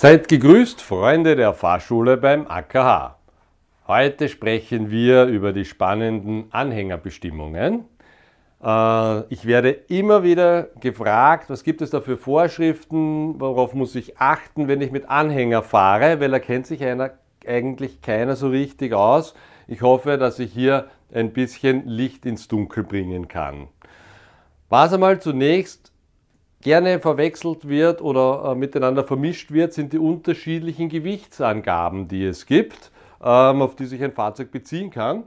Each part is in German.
Seid gegrüßt, Freunde der Fahrschule beim AKH. Heute sprechen wir über die spannenden Anhängerbestimmungen. Äh, ich werde immer wieder gefragt, was gibt es da für Vorschriften, worauf muss ich achten, wenn ich mit Anhänger fahre, weil da kennt sich einer, eigentlich keiner so richtig aus. Ich hoffe, dass ich hier ein bisschen Licht ins Dunkel bringen kann. Was einmal zunächst gerne verwechselt wird oder äh, miteinander vermischt wird, sind die unterschiedlichen Gewichtsangaben, die es gibt, ähm, auf die sich ein Fahrzeug beziehen kann.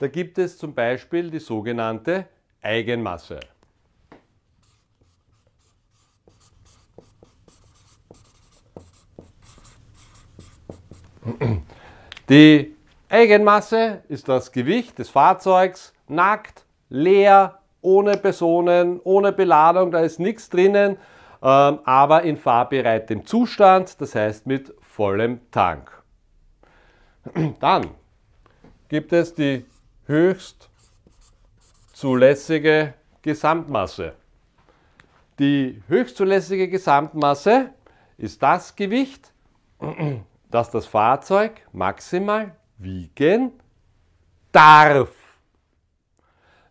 Da gibt es zum Beispiel die sogenannte Eigenmasse. Die Eigenmasse ist das Gewicht des Fahrzeugs nackt, leer, ohne Personen, ohne Beladung, da ist nichts drinnen, ähm, aber in fahrbereitem Zustand, das heißt mit vollem Tank. Dann gibt es die höchst zulässige Gesamtmasse. Die höchst zulässige Gesamtmasse ist das Gewicht, das das Fahrzeug maximal wiegen darf.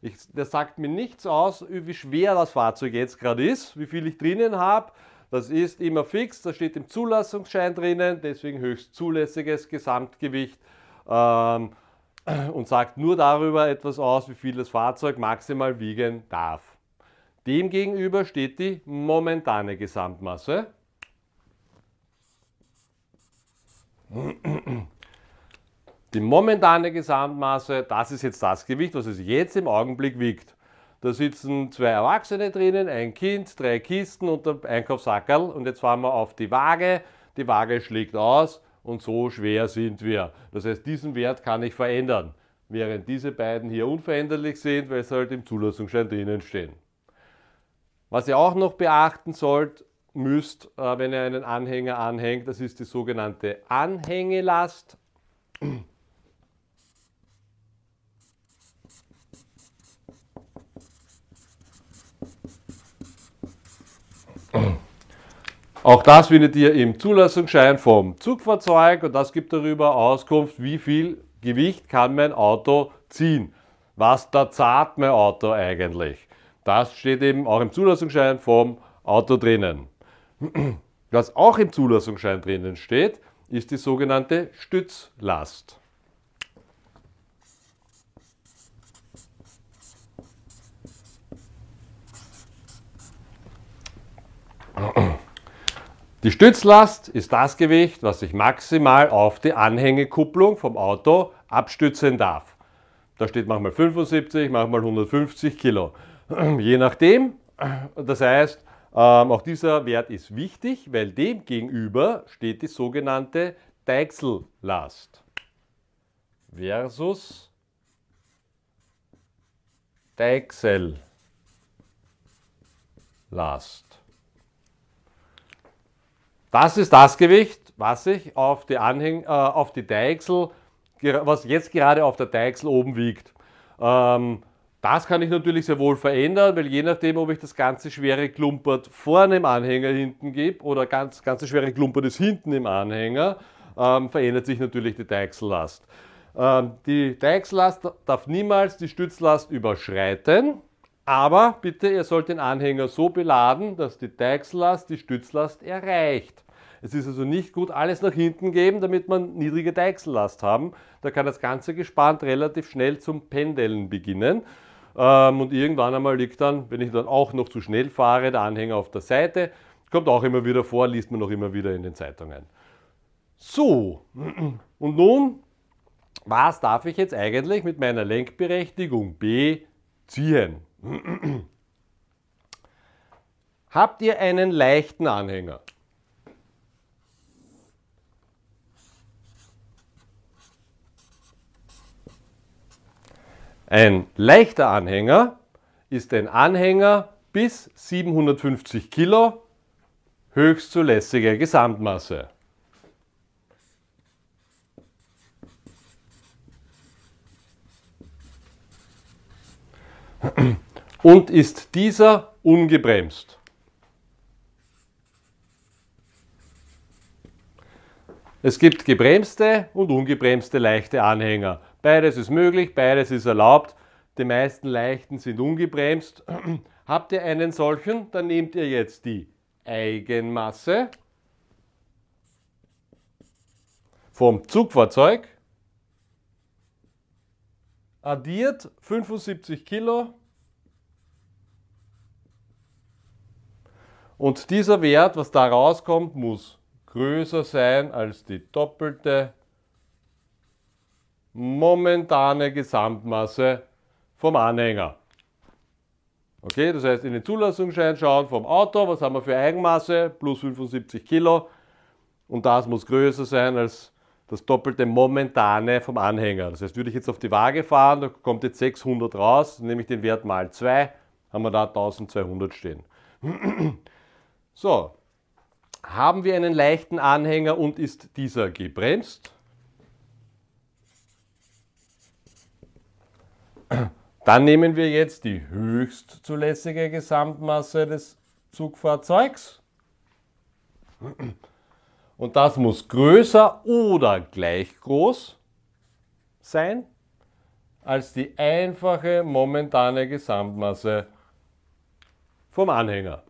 Ich, das sagt mir nichts aus, wie schwer das Fahrzeug jetzt gerade ist, wie viel ich drinnen habe. Das ist immer fix, das steht im Zulassungsschein drinnen, deswegen höchst zulässiges Gesamtgewicht ähm, und sagt nur darüber etwas aus, wie viel das Fahrzeug maximal wiegen darf. Demgegenüber steht die momentane Gesamtmasse. Die momentane Gesamtmasse, das ist jetzt das Gewicht, was es jetzt im Augenblick wiegt. Da sitzen zwei Erwachsene drinnen, ein Kind, drei Kisten und der Einkaufssackerl. Und jetzt fahren wir auf die Waage. Die Waage schlägt aus und so schwer sind wir. Das heißt, diesen Wert kann ich verändern, während diese beiden hier unveränderlich sind, weil sie halt im Zulassungsschein drinnen stehen. Was ihr auch noch beachten sollt, müsst, äh, wenn ihr einen Anhänger anhängt, das ist die sogenannte Anhängelast. Auch das findet ihr im Zulassungsschein vom Zugfahrzeug und das gibt darüber Auskunft, wie viel Gewicht kann mein Auto ziehen. Was da zahlt mein Auto eigentlich? Das steht eben auch im Zulassungsschein vom Auto drinnen. Was auch im Zulassungsschein drinnen steht, ist die sogenannte Stützlast. Die Stützlast ist das Gewicht, was ich maximal auf die Anhängekupplung vom Auto abstützen darf. Da steht manchmal 75, manchmal 150 Kilo. Je nachdem. Das heißt, ähm, auch dieser Wert ist wichtig, weil dem gegenüber steht die sogenannte Deichsellast versus Deichsellast. Das ist das Gewicht, was ich auf die, Anhäng, äh, auf die Deichsel, was jetzt gerade auf der Deichsel oben wiegt. Ähm, das kann ich natürlich sehr wohl verändern, weil je nachdem, ob ich das ganze schwere Klumpert vorne im Anhänger hinten gebe oder ganz ganze schwere Klumpert ist hinten im Anhänger, ähm, verändert sich natürlich die Deichsellast. Ähm, die Deichsellast darf niemals die Stützlast überschreiten. Aber bitte, ihr sollt den Anhänger so beladen, dass die Deichsellast die Stützlast erreicht. Es ist also nicht gut, alles nach hinten geben, damit man niedrige Deichsellast haben. Da kann das ganze Gespannt relativ schnell zum Pendeln beginnen. Ähm, und irgendwann einmal liegt dann, wenn ich dann auch noch zu schnell fahre, der Anhänger auf der Seite. Kommt auch immer wieder vor, liest man noch immer wieder in den Zeitungen. So, und nun, was darf ich jetzt eigentlich mit meiner Lenkberechtigung B ziehen? Habt ihr einen leichten Anhänger? Ein leichter Anhänger ist ein Anhänger bis 750 Kilo höchst zulässige Gesamtmasse. Und ist dieser ungebremst. Es gibt gebremste und ungebremste leichte Anhänger. Beides ist möglich, beides ist erlaubt. Die meisten leichten sind ungebremst. Habt ihr einen solchen, dann nehmt ihr jetzt die Eigenmasse vom Zugfahrzeug, addiert 75 Kilo und dieser Wert, was da rauskommt, muss größer sein als die doppelte momentane Gesamtmasse vom Anhänger. Okay, das heißt in den Zulassungsschein schauen vom Auto, was haben wir für Eigenmasse, plus 75 Kilo und das muss größer sein als das doppelte momentane vom Anhänger. Das heißt, würde ich jetzt auf die Waage fahren, da kommt jetzt 600 raus, nehme ich den Wert mal 2, haben wir da 1200 stehen. So, haben wir einen leichten Anhänger und ist dieser gebremst, dann nehmen wir jetzt die höchstzulässige Gesamtmasse des Zugfahrzeugs. Und das muss größer oder gleich groß sein als die einfache momentane Gesamtmasse vom Anhänger.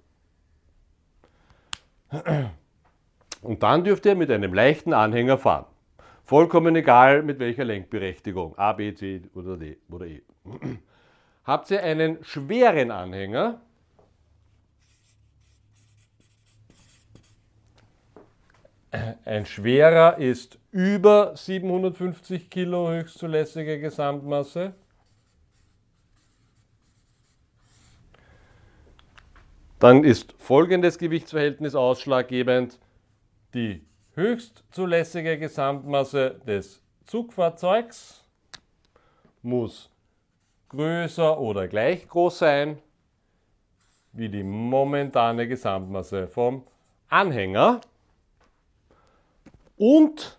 Und dann dürft ihr mit einem leichten Anhänger fahren. Vollkommen egal mit welcher Lenkberechtigung, A, B, C oder D oder E. Habt ihr einen schweren Anhänger, ein schwerer ist über 750 Kilo höchstzulässige Gesamtmasse. Dann ist folgendes Gewichtsverhältnis ausschlaggebend. Die höchstzulässige Gesamtmasse des Zugfahrzeugs muss größer oder gleich groß sein wie die momentane Gesamtmasse vom Anhänger und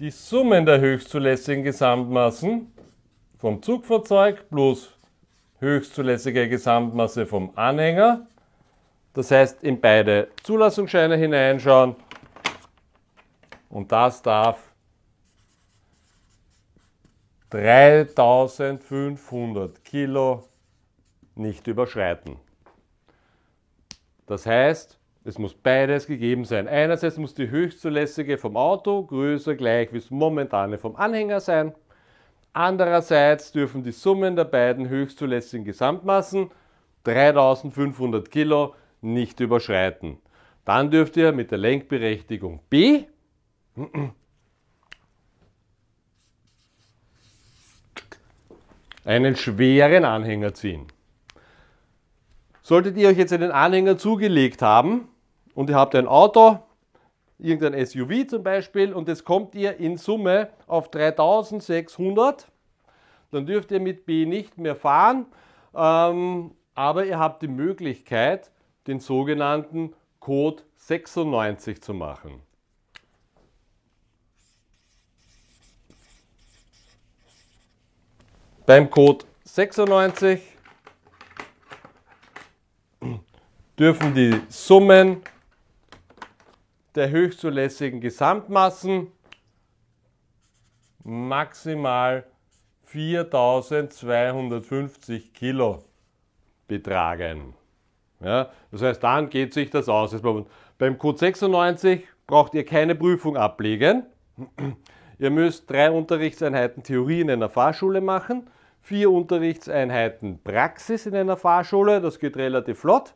die Summen der höchstzulässigen Gesamtmassen vom Zugfahrzeug plus höchstzulässige Gesamtmasse vom Anhänger. Das heißt, in beide Zulassungsscheine hineinschauen und das darf 3500 Kilo nicht überschreiten. Das heißt, es muss beides gegeben sein. Einerseits muss die höchstzulässige vom Auto größer gleich wie das momentane vom Anhänger sein. Andererseits dürfen die Summen der beiden höchstzulässigen Gesamtmassen 3500 Kilo nicht überschreiten. Dann dürft ihr mit der Lenkberechtigung B einen schweren Anhänger ziehen. Solltet ihr euch jetzt einen Anhänger zugelegt haben und ihr habt ein Auto, irgendein SUV zum Beispiel, und es kommt ihr in Summe auf 3600, dann dürft ihr mit B nicht mehr fahren, ähm, aber ihr habt die Möglichkeit, den sogenannten Code 96 zu machen. Beim Code 96 dürfen die Summen der höchstzulässigen Gesamtmassen maximal 4250 Kilo betragen. Ja, das heißt, dann geht sich das aus. Beim Code 96 braucht ihr keine Prüfung ablegen. Ihr müsst drei Unterrichtseinheiten Theorie in einer Fahrschule machen, vier Unterrichtseinheiten Praxis in einer Fahrschule, das geht relativ flott.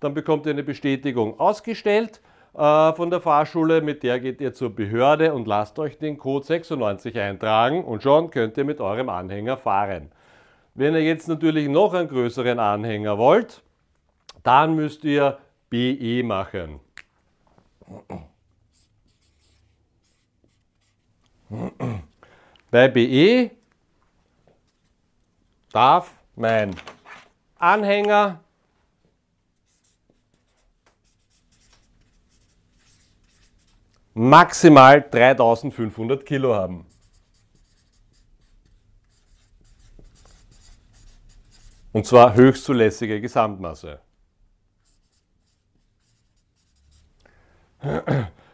Dann bekommt ihr eine Bestätigung ausgestellt von der Fahrschule, mit der geht ihr zur Behörde und lasst euch den Code 96 eintragen und schon könnt ihr mit eurem Anhänger fahren. Wenn ihr jetzt natürlich noch einen größeren Anhänger wollt, dann müsst ihr BE machen. Bei BE darf mein Anhänger maximal 3500 Kilo haben. Und zwar höchstzulässige Gesamtmasse.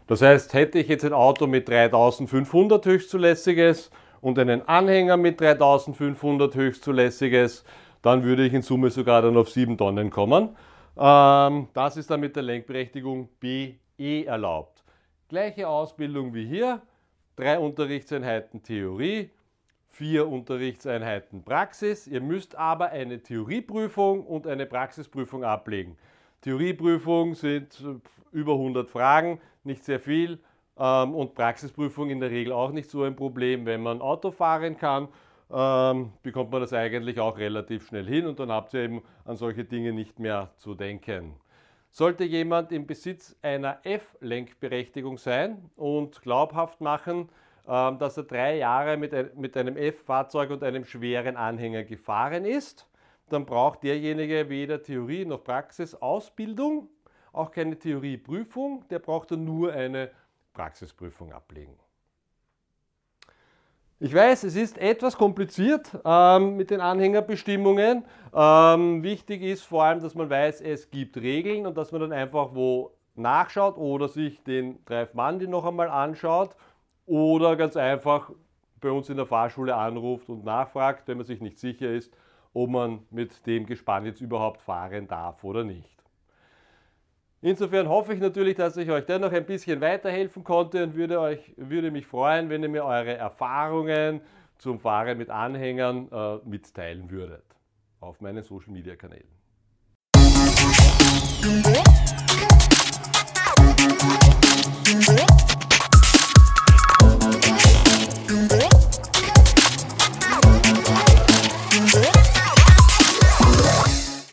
Das heißt, hätte ich jetzt ein Auto mit 3500 höchstzulässiges und einen Anhänger mit 3500 höchstzulässiges, dann würde ich in Summe sogar dann auf 7 Tonnen kommen. Ähm, das ist dann mit der Lenkberechtigung BE erlaubt. Gleiche Ausbildung wie hier, drei Unterrichtseinheiten Theorie, vier Unterrichtseinheiten Praxis. Ihr müsst aber eine Theorieprüfung und eine Praxisprüfung ablegen. Theorieprüfung sind über 100 Fragen, nicht sehr viel. Ähm, und Praxisprüfung in der Regel auch nicht so ein Problem. Wenn man Auto fahren kann, ähm, bekommt man das eigentlich auch relativ schnell hin und dann habt ihr eben an solche Dinge nicht mehr zu denken. Sollte jemand im Besitz einer F-Lenkberechtigung sein und glaubhaft machen, ähm, dass er drei Jahre mit einem F-Fahrzeug und einem schweren Anhänger gefahren ist, dann braucht derjenige weder Theorie noch Praxisausbildung, auch keine Theorieprüfung, der braucht dann nur eine Praxisprüfung ablegen. Ich weiß, es ist etwas kompliziert ähm, mit den Anhängerbestimmungen. Ähm, wichtig ist vor allem, dass man weiß, es gibt Regeln und dass man dann einfach wo nachschaut oder sich den Drive noch einmal anschaut oder ganz einfach bei uns in der Fahrschule anruft und nachfragt, wenn man sich nicht sicher ist, ob man mit dem Gespann jetzt überhaupt fahren darf oder nicht. Insofern hoffe ich natürlich, dass ich euch dennoch ein bisschen weiterhelfen konnte und würde, euch, würde mich freuen, wenn ihr mir eure Erfahrungen zum Fahren mit Anhängern äh, mitteilen würdet auf meinen Social Media Kanälen.